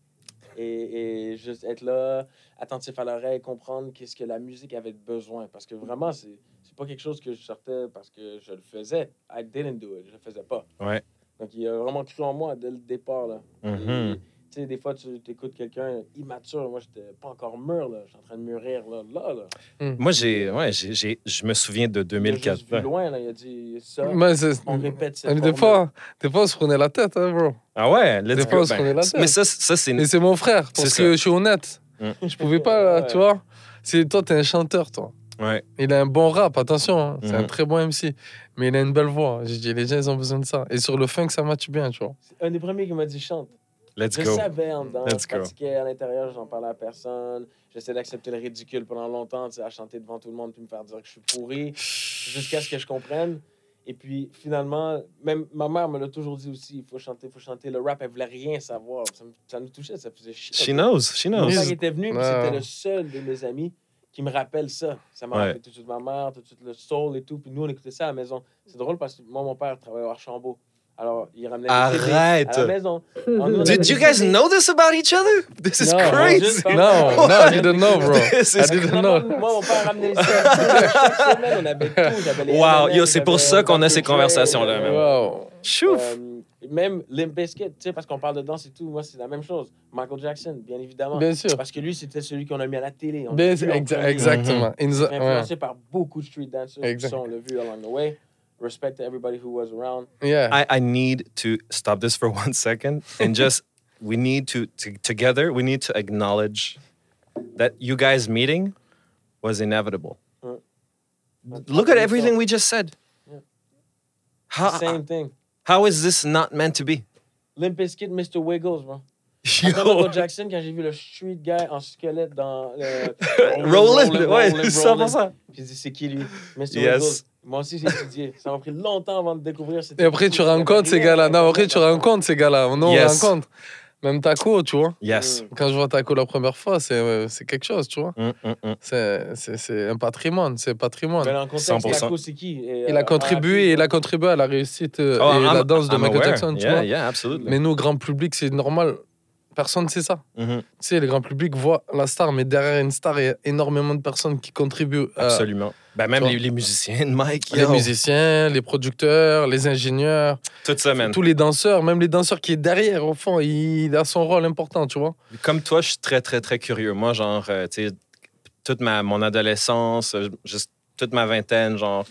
C: et, et juste être là, attentif à l'oreille, comprendre qu'est-ce que la musique avait besoin. Parce que vraiment, c'est c'est pas quelque chose que je sortais parce que je le faisais. I didn't do it. Je le faisais pas.
A: Ouais.
C: Donc, il a vraiment cru en moi dès le départ. Là.
A: Mhm.
C: Et, Tu sais, des fois, tu écoutes quelqu'un immature. Moi, j'étais pas encore mûr. là. J'étais en train de mûrir là. là, là.
A: Moi, j'ai, ouais, j'ai, j'ai- je me souviens de
C: Il a
A: 2004.
C: juste vu loin. Là. Il a dit ça.
B: Mais c'est-
C: On répète cette
B: Mais des fois, des fois, on se prenait la tête, hein, bro.
A: Ah ouais, let's
B: Des fois, on se
A: Ben,
B: prenait la tête.
A: mais ça, ça c'est
B: Et c'est mon frère, parce
A: C'est
B: que
A: ça.
B: je suis honnête.
A: Mm.
B: Je pouvais pas, là, <laughs>
C: Ouais.
B: tu vois. C'est toi, t'es un chanteur, toi.
A: Ouais.
B: Il a un bon rap, attention. hein. C'est un
A: Mhm.
B: très bon MC. Mais il a une belle voix. J'ai dit, les gens, ils ont besoin de ça. Et sur le funk, ça match bien, tu vois.
C: C'est un des premiers qui m'a dit chante.
A: Let's
C: je
A: go.
C: savais en dedans.
A: Let's
C: je
A: go.
C: pratiquais à l'intérieur, j'en parlais à personne. J'essayais d'accepter le ridicule pendant longtemps, à chanter devant tout le monde puis me faire dire que je suis pourri, jusqu'à ce que je comprenne. Et puis finalement, même ma mère me l'a toujours dit aussi, il faut chanter, il faut chanter. Le rap, elle voulait rien savoir. Ça, me- ça nous touchait, ça faisait chier.
A: She knows, she
C: Mon
A: knows.
B: Oui.
C: père était venu,
B: Ouais.
C: c'était le seul de mes amis qui me rappelle ça. Ça m'a
A: Ouais.
C: rappelé tout de suite ma mère, tout de suite le soul et tout. Puis nous, on écoutait ça à la maison. C'est drôle parce que moi, mon père travaillait au Archambault. Alors,
A: Arrête.
C: à la maison. <laughs> Alors, nous, on avait
A: Did you guys know this about each other? This is
B: No.
A: crazy.
C: Juste-
B: Non, non, I didn't know, bro.
A: This
B: I
A: is
B: didn't know.
C: Moi, mon père ramenait les CD. Chaque semaine, on avait tout. J'avais les
A: Wow, yo, c'est pour ça qu'on a ces conversations-là,
C: j'avais-
A: man.
B: Wow.
A: Chouf.
C: Euh, même Limp Bizkit, tu sais, parce qu'on parle de danse et tout, moi, c'est la même chose. Michael Jackson, bien évidemment.
B: Bien sûr.
C: Parce que lui, c'était celui qu'on a mis à la télé. On
B: Bien
C: vu
B: exa- exactement.
C: Il
B: ouais.
C: influencé par beaucoup de street dancers.
B: Exact.
C: Ça, on l'a vu along the way. Respect to everybody who was around.
B: Yeah.
A: I, I need to stop this for <laughs> one second and just <laughs> we need to, to together we need to acknowledge that you guys meeting was inevitable.
C: Ouais.
A: Look at everything we just said.
C: Yeah.
A: How,
C: Same thing.
A: how is this not meant to be?
C: Limp Bizkit, Mr. Wiggles, bro. Michael Jackson, quand j'ai vu le street guy en squelette dans le. <laughs>
A: Roland, ouais,
C: rollin',
A: 100%.
C: J'ai dit, c'est qui lui? Mr.
A: Yes.
C: Moi aussi, j'ai étudié. Ça m'a pris longtemps avant de découvrir.
B: Et après, tu rencontres ces gars-là. Non, après, tu rencontres ces gars-là. On rencontre. Même Taco, tu vois.
A: Yes.
C: Mm.
B: Quand je vois Taco la première fois, c'est euh, c'est quelque chose, tu vois.
A: Mm, mm, mm.
B: C'est- C'est c'est un patrimoine, c'est patrimoine.
C: Mais dans le contexte,
A: 100%.
C: Taco, c'est qui? Et,
B: Il a
C: euh,
B: contribué, il a contribué à la réussite euh,
A: Oh,
B: et
A: I'm-
B: la danse de
A: I'm
B: Michael
A: aware.
B: Jackson, tu
A: yeah,
B: vois.
A: Yeah, absolutely.
B: Mais nous, grand public, c'est normal. Personne ne sait ça.
A: Mhm.
B: Tu sais, le grand public voit la star, mais derrière une star, il y a énormément de personnes qui contribuent. à-
A: Absolument. Ben, même les, les musiciens, Mike.
B: les
A: yo.
B: musiciens, les producteurs, les ingénieurs,
A: Toute semaine.
B: tous les danseurs, même les danseurs qui est derrière, au fond, il a son rôle important, tu vois.
A: Comme toi, je suis très, très, très curieux. Moi, genre, euh, tu sais, toute ma, mon adolescence, euh, juste toute ma vingtaine, genre.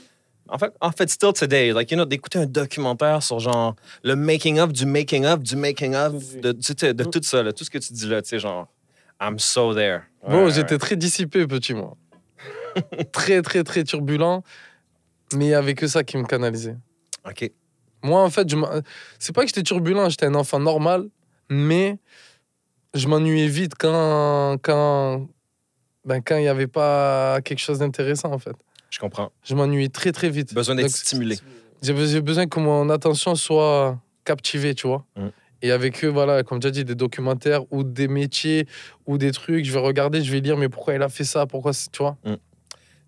A: En fait, en fait, still today, like, you know, d'écouter un documentaire sur, genre, le making-of du making-of du making-of, de, tu sais, de tout ça, là, tout ce que tu dis là, tu sais, genre, I'm so there. Ouais,
B: Bon,
A: ouais,
B: j'étais très dissipé, petit, moi. <laughs> très, très, très turbulent, mais il n'y avait que ça qui me canalisait.
A: OK.
B: Moi, en fait, je c'est pas que j'étais turbulent, j'étais un enfant normal, mais je m'ennuyais vite quand quand ben, quand il n'y avait pas quelque chose d'intéressant, en fait.
A: Je comprends.
B: Je m'ennuyais très, très vite.
A: Besoin d'être stimulé.
B: J'ai besoin que mon attention soit captivée, tu vois.
A: Mm.
B: Et avec eux, voilà, comme tu as dit, des documentaires ou des métiers ou des trucs, je vais regarder, je vais lire, mais pourquoi il a fait ça? Pourquoi, c'est- tu vois?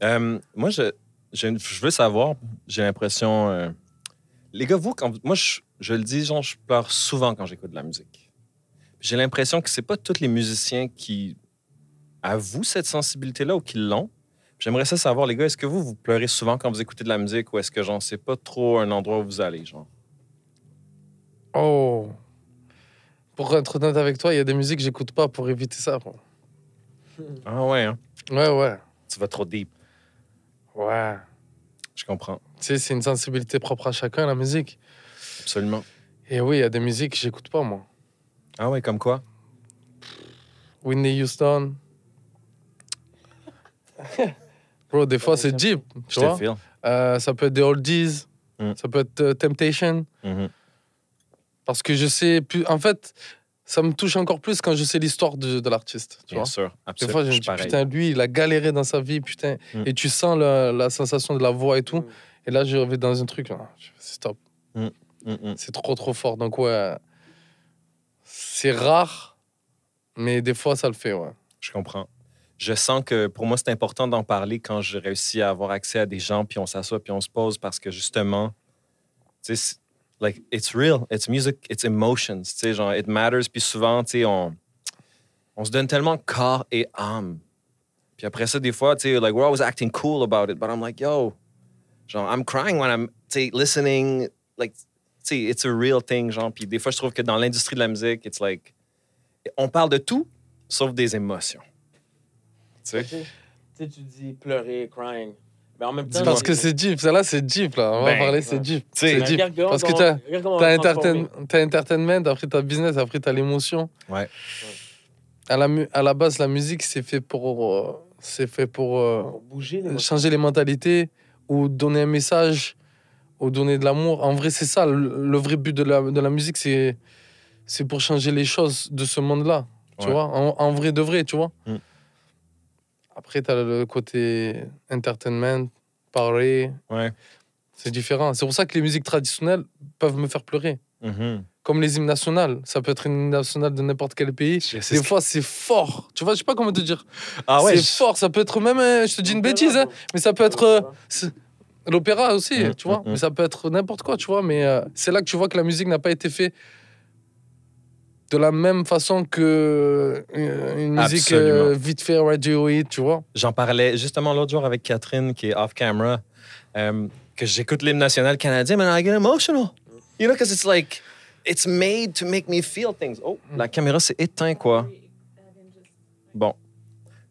A: Euh, moi, je, je, je veux savoir, j'ai l'impression. euh, les gars, vous, quand, moi, je, je le dis, genre, je pleure souvent quand j'écoute de la musique. J'ai l'impression que c'est pas tous les musiciens qui avouent cette sensibilité-là ou qui l'ont. J'aimerais ça savoir, les gars, est-ce que vous, vous pleurez souvent quand vous écoutez de la musique ou est-ce que, genre, c'est pas trop un endroit où vous allez, genre?
B: Oh Pour être honnête avec toi, il y a des musiques que j'écoute pas pour éviter ça. quoi.
A: Ah ouais, hein?
B: Ouais, ouais.
A: Tu vas trop deep.
B: Ouais.
A: Je comprends.
B: Tu sais, c'est une sensibilité propre à chacun, la musique.
A: Absolument.
B: Et oui, il y a des musiques que j'écoute pas, moi.
A: Ah ouais, comme quoi?
B: Whitney Houston. <laughs> Bro, des fois, c'est deep, tu vois. Euh, ça peut être des oldies,
A: Mm.
B: ça peut être euh, Temptation.
A: Mhm.
B: Parce que je sais plus. En fait, ça me touche encore plus quand je sais l'histoire de, de l'artiste. Tu
A: Bien
B: vois.
A: sûr.
B: Des
A: Absolument.
B: fois, je me dis,
A: pareil.
B: putain, lui, il a galéré dans sa vie, putain.
A: Mm.
B: Et tu sens la, la sensation de la voix et tout.
C: Mm.
B: Et là, je vais dans un truc, fais, c'est stop.
A: Mm, mm.
B: C'est trop, trop fort. Donc, ouais, c'est rare, mais des fois, ça le fait, ouais.
A: Je comprends. Je sens que pour moi, c'est important d'en parler quand j'ai réussi à avoir accès à des gens, puis on s'assoit, puis on se pose parce que justement, tu sais, like, it's real, it's music, it's emotions, tu sais, genre, it matters. Puis souvent, tu sais, on, on se donne tellement corps et âme. Puis après ça, des fois, tu sais, like, we're always acting cool about it, but I'm like, yo, genre, I'm crying when I'm, tu sais, listening, like, tu sais, it's a real thing, genre. Puis des fois, je trouve que dans l'industrie de la musique, it's like, on parle de tout, sauf des émotions. Tu sais?
C: Tu dis pleurer, crying. Mais en même temps.
B: Parce que c'est deep, ça là, c'est deep, là. On va
A: Ben,
B: parler, c'est deep. C'est deep. Parce que t'as-
C: transformer.
B: entertain, entertainment, après t'as business, après t'as l'émotion.
A: Ouais.
B: À la, à la base, la musique, c'est fait pour, euh, c'est fait pour euh,
C: Pour bouger les
B: changer les mentalités ou donner un message ou donner de l'amour. En vrai, c'est ça. Le, le vrai but de la, de la musique, c'est, c'est pour changer les choses de ce monde-là. Tu
A: Ouais.
B: vois, en, en vrai de vrai, tu vois.
A: Mm.
B: Après, t'as le côté entertainment, parler.
A: Ouais.
B: C'est différent. C'est pour ça que les musiques traditionnelles peuvent me faire pleurer.
A: Mhm.
B: Comme les hymnes nationales. Ça peut être une hymne nationale de n'importe quel pays. Des
A: ce-
B: fois, c'est fort. Tu vois, je sais pas comment te dire.
A: Ah ouais,
B: c'est
A: je-
B: fort. Ça peut être même, euh, je te dis une bêtise, hein, mais ça peut être euh, l'opéra aussi,
A: Mm,
B: tu vois. Mais ça peut être n'importe quoi, tu vois. Mais euh, c'est là que tu vois que la musique n'a pas été faite de la même façon que euh, musique euh, vite fait Radiohead, tu vois.
A: J'en parlais justement l'autre jour avec Catherine, qui est off-camera, euh, que j'écoute l'hymne national canadien, mais I get emotional. You know, because it's like, it's made to make me feel things. Oh, la caméra s'est éteinte, quoi. Bon,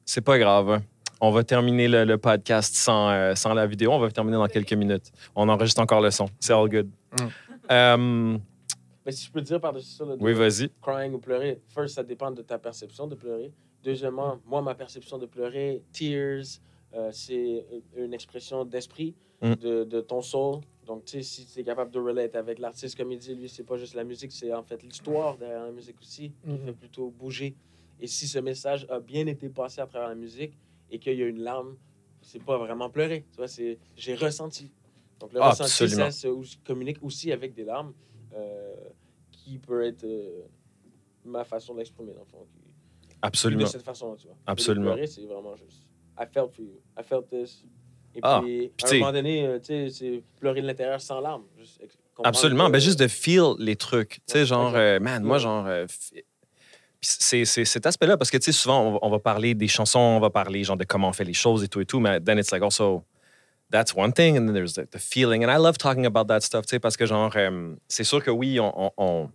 A: c'est pas grave. On va terminer le, le podcast sans, euh, sans la vidéo. On va terminer dans quelques minutes. On enregistre encore le son. C'est all good.
B: Mm.
A: Euh,
C: Mais si je peux dire par-dessus ça, là, de
A: oui, vas-y.
C: crying ou pleurer, first, ça dépend de ta perception de pleurer. Deuxièmement, moi, ma perception de pleurer, tears, euh, c'est une expression d'esprit,
A: Mm.
C: de, de ton soul. Donc, tu sais, si tu es capable de relate avec l'artiste, comme il dit, lui, c'est pas juste la musique, c'est en fait l'histoire derrière la musique aussi, qui
B: Mhm.
C: fait plutôt bouger. Et si ce message a bien été passé à travers la musique et qu'il y a une larme, c'est pas vraiment pleurer. Tu vois, c'est j'ai ressenti. Donc, le
A: Ah,
C: ressenti,
A: absolument.
C: ça se communique aussi avec des larmes, euh, qui peut être euh, ma façon de l'exprimer, dans le fond. qui-
A: Absolument.
C: De cette façon-là, tu vois.
A: Absolument.
C: c'est vraiment juste. I felt for you. I felt this. Et
A: Ah,
C: puis, à un moment donné, euh, tu sais, c'est pleurer de l'intérieur sans larmes. Juste
A: Absolument.
C: que-
A: Ben, juste de feel les trucs. Tu sais,
C: Ouais,
A: genre, euh, man, moi,
C: Ouais.
A: genre. euh, c'est cet aspect-là, parce que, tu sais, souvent, on va, on va parler des chansons, on va parler, genre, de comment on fait les choses et tout et tout, mais then it's like also, that's one thing, and then there's the, the feeling. And I love talking about that stuff, tu sais, parce que, genre, euh, c'est sûr que oui, on, on, on,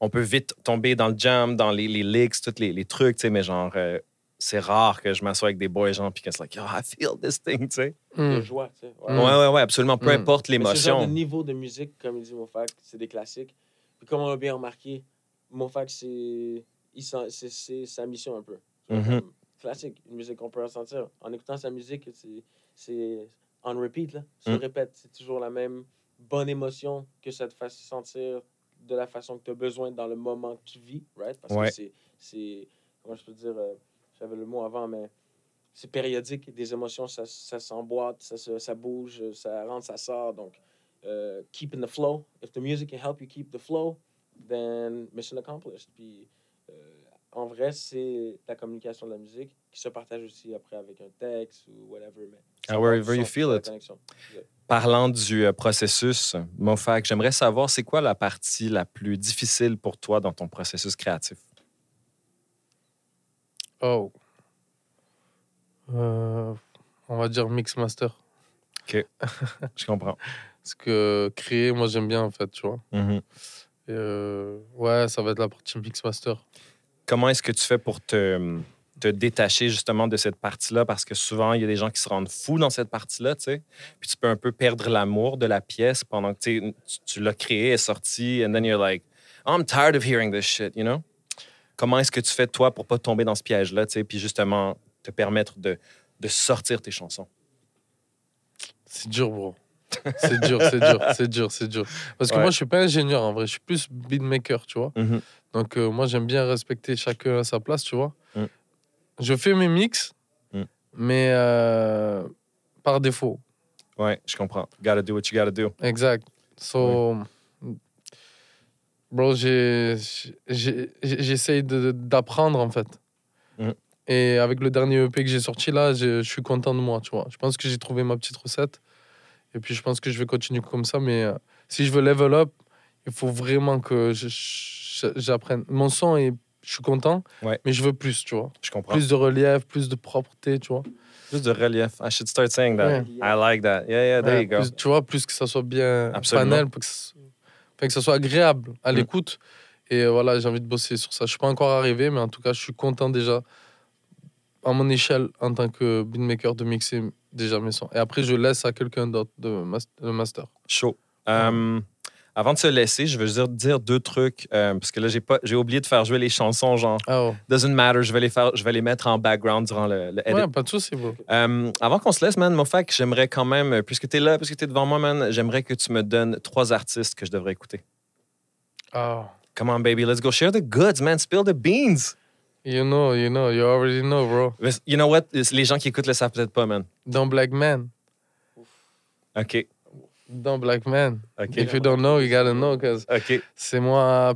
A: on peut vite tomber dans le jam, dans les, les licks, tous les, les trucs, tu sais, mais genre, euh, c'est rare que je m'assoie avec des boys, genre, puis que c'est like, yo, I feel this thing, tu sais.
C: de
B: Mm.
C: joie, tu sais.
A: Ouais,
B: Mm.
A: ouais, ouais, absolument. Peu
B: Mm.
A: importe
C: de
A: l'émotion.
C: niveau de musique, comme il dit Mofac, c'est des classiques. Puis comme on l'a bien remarqué, Mofac, c'est il sent- c'est- c'est sa mission un peu.
A: Mhm.
C: comme Classique, une musique qu'on peut ressentir. En écoutant sa musique, c'est- c'est on repeat, là. Se
A: Mm.
C: répète. C'est toujours la même bonne émotion que ça te fasse sentir de la façon que tu as besoin dans le moment que tu vis, right? Parce
A: Ouais.
C: que c'est- c'est, comment je peux dire, euh, j'avais le mot avant, mais c'est périodique. Des émotions, ça, ça s'emboîte, ça, se- ça bouge, ça rentre, ça sort. Donc, euh, keep in the flow. If the music can help you keep the flow, then mission accomplished. Puis euh, en vrai, c'est la communication de la musique qui se partage aussi après avec un texte ou whatever. Mais ça
A: Ah, you feel it.
C: Yeah.
A: Parlant du euh, processus, Mofac, j'aimerais savoir, c'est quoi la partie la plus difficile pour toi dans ton processus créatif?
B: Oh. Euh, on va dire mix master.
A: Je comprends. <laughs>
B: Parce que créer, moi j'aime bien en fait, tu vois. Et, euh, ouais, ça va être la partie mix master.
A: Comment est-ce que tu fais pour te, te détacher justement de cette partie-là? Parce que souvent, il y a des gens qui se rendent fous dans cette partie-là, tu sais. Puis tu peux un peu perdre l'amour de la pièce pendant que tu l'as créée, est sortie, and then you're like, I'm tired of hearing this shit, you know? Comment est-ce que tu fais, toi, pour pas tomber dans ce piège-là, tu sais, puis justement te permettre de, de sortir tes chansons?
B: C'est dur, bro. C'est dur, c'est dur, c'est dur, c'est dur. Parce que
A: Ouais.
B: moi, je suis pas ingénieur en vrai, je suis plus beatmaker, tu vois.
A: Mhm.
B: Donc, euh, moi, j'aime bien respecter chacun à sa place, tu vois.
A: Mm.
B: Je fais mes mix,
A: Mm.
B: mais euh, par défaut.
A: Ouais, je comprends. Gotta do what you gotta do.
B: Exact. So, bro, j'ai- j'ai- j'ai- j'essaye d'apprendre en fait.
A: Mm.
B: Et avec le dernier EP que j'ai sorti là, je je suis content de moi, tu vois. Je pense que j'ai trouvé ma petite recette. Et puis je pense que je vais continuer comme ça. Mais euh, si je veux level up, il faut vraiment que j'apprenne. Mon son, est, je suis content,
A: Ouais.
B: mais je veux plus, tu vois.
A: Je comprends.
B: Plus de relief, plus de propreté, tu vois.
A: Plus de relief. I should start saying that.
B: Ouais.
A: I like that. Yeah, yeah, there
B: Ouais,
A: you go.
B: plus- tu vois, plus que ça soit bien
A: Absolument.
B: panel, pour que, ça- enfin, que ça soit agréable à
A: Mm.
B: l'écoute. Et euh, voilà, j'ai envie de bosser sur ça. Je suis pas encore arrivé, mais en tout cas, je suis content déjà, à mon échelle, en tant que beatmaker, de mixer déjà mes sons. Et après, je laisse à quelqu'un d'autre de, mas- de master.
A: Chaud. Euh, avant de se laisser, je veux dire, dire deux trucs, euh, parce que là, j'ai pas, j'ai oublié de faire jouer les chansons, genre,
B: oh.
A: doesn't matter, je vais les faire, je vais les mettre en background durant le, le edit.
B: Ouais, pas de souci, bro.
A: Euh, avant qu'on se laisse, man, Mofac, j'aimerais quand même, euh, puisque tu es là, puisque tu es devant moi, man, j'aimerais que tu me donnes trois artistes que je devrais écouter.
B: Ah.
A: Come on, baby, let's go share the goods, man, spill the beans.
B: You know, you know, you already know, bro.
A: You know what? Les gens qui écoutent le savent peut-être pas, man.
B: Dans Black Man.
A: OK.
B: Dans Black Man.
A: OK.
B: If you don't know, you gotta know, because
A: OK.
B: c'est moi,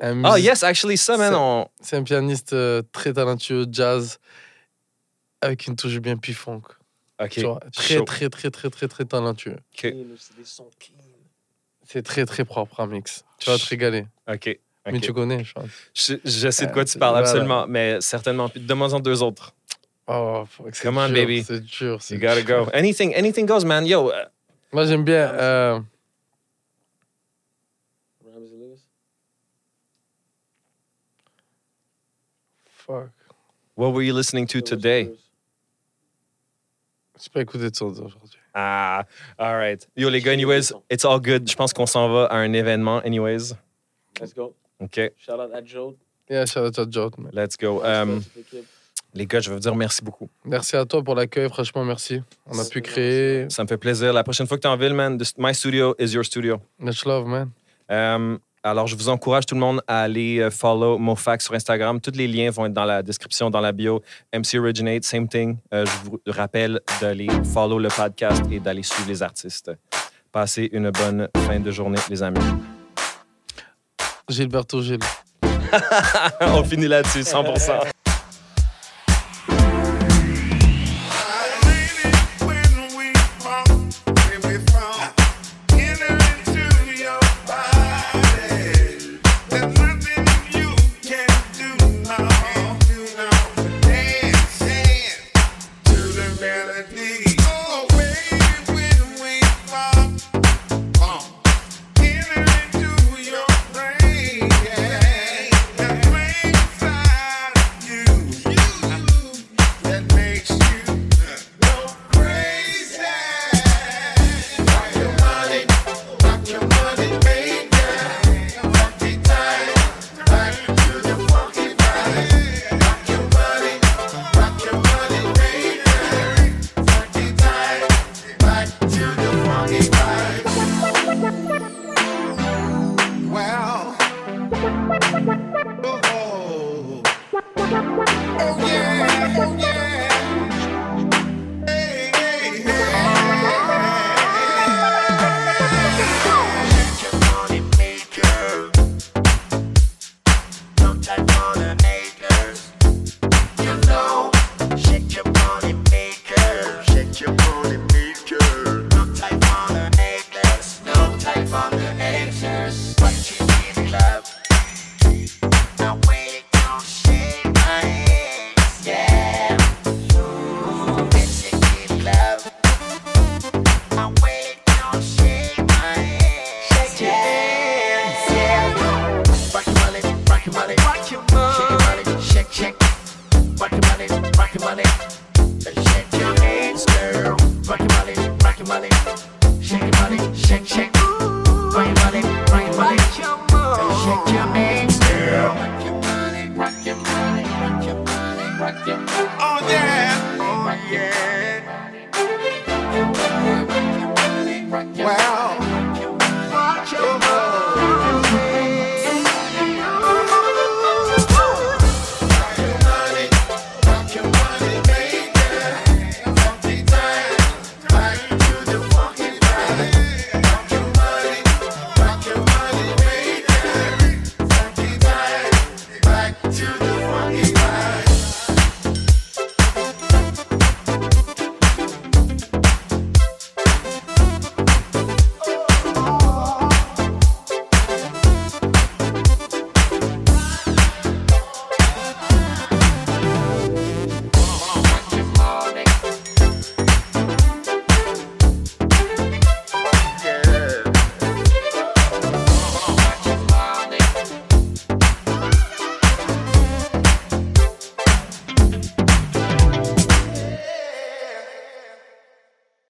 B: un
A: Oh, yes, actually, ça, man,
B: C'est-
A: on...
B: C'est un pianiste euh, très talentueux, jazz, avec une touche bien P-funk.
A: OK.
B: tu vois. Très, très, très, très, très, très talentueux.
C: Clean, C'est
B: très, très propre à mix. Tu vas te régaler.
A: OK.
B: Mais tu connais, je pense.
A: Je, je sais de quoi
B: Euh,
A: tu parles,
B: voilà.
A: absolument, mais certainement. Puis Donne-moi-en deux autres.
B: Oh, fuck,
A: Come on,
B: dur,
A: baby.
B: C'est dur. c'est
A: You gotta
B: dur.
A: go. Anything, anything goes, man. Yo, uh,
B: Moi, j'aime bien. euh,
C: Ramsey Lewis.
B: fuck.
A: what were you listening to today?
B: J'ai pas écouté de son aujourd'hui.
A: Ah, all right. Yo, les gars, anyways, it's all good. Je pense qu'on s'en va à un événement, anyways.
C: Let's go.
A: OK,
C: Shout out à Joe.
B: Yeah, shout out à Jot, man.
A: let's go.
C: Shout out à
A: Um,
C: toute l'équipe.
A: Les gars, je veux vous dire merci beaucoup.
B: Merci à toi pour l'accueil, franchement, merci. On a pu créer.
A: Ça me fait plaisir. La prochaine fois que tu es en ville, man, this- my studio is your studio.
B: Much love, man.
A: Um, alors, je vous encourage tout le monde à aller euh, follow Mofax sur Instagram. Tous les liens vont être dans la description, dans la bio. MC Originate, same thing. Euh, je vous rappelle d'aller follow le podcast et d'aller suivre les artistes. Passez une bonne fin de journée, les amis.
B: Gilberto Gilles. <laughs>
A: On finit là-dessus, 100%. <laughs>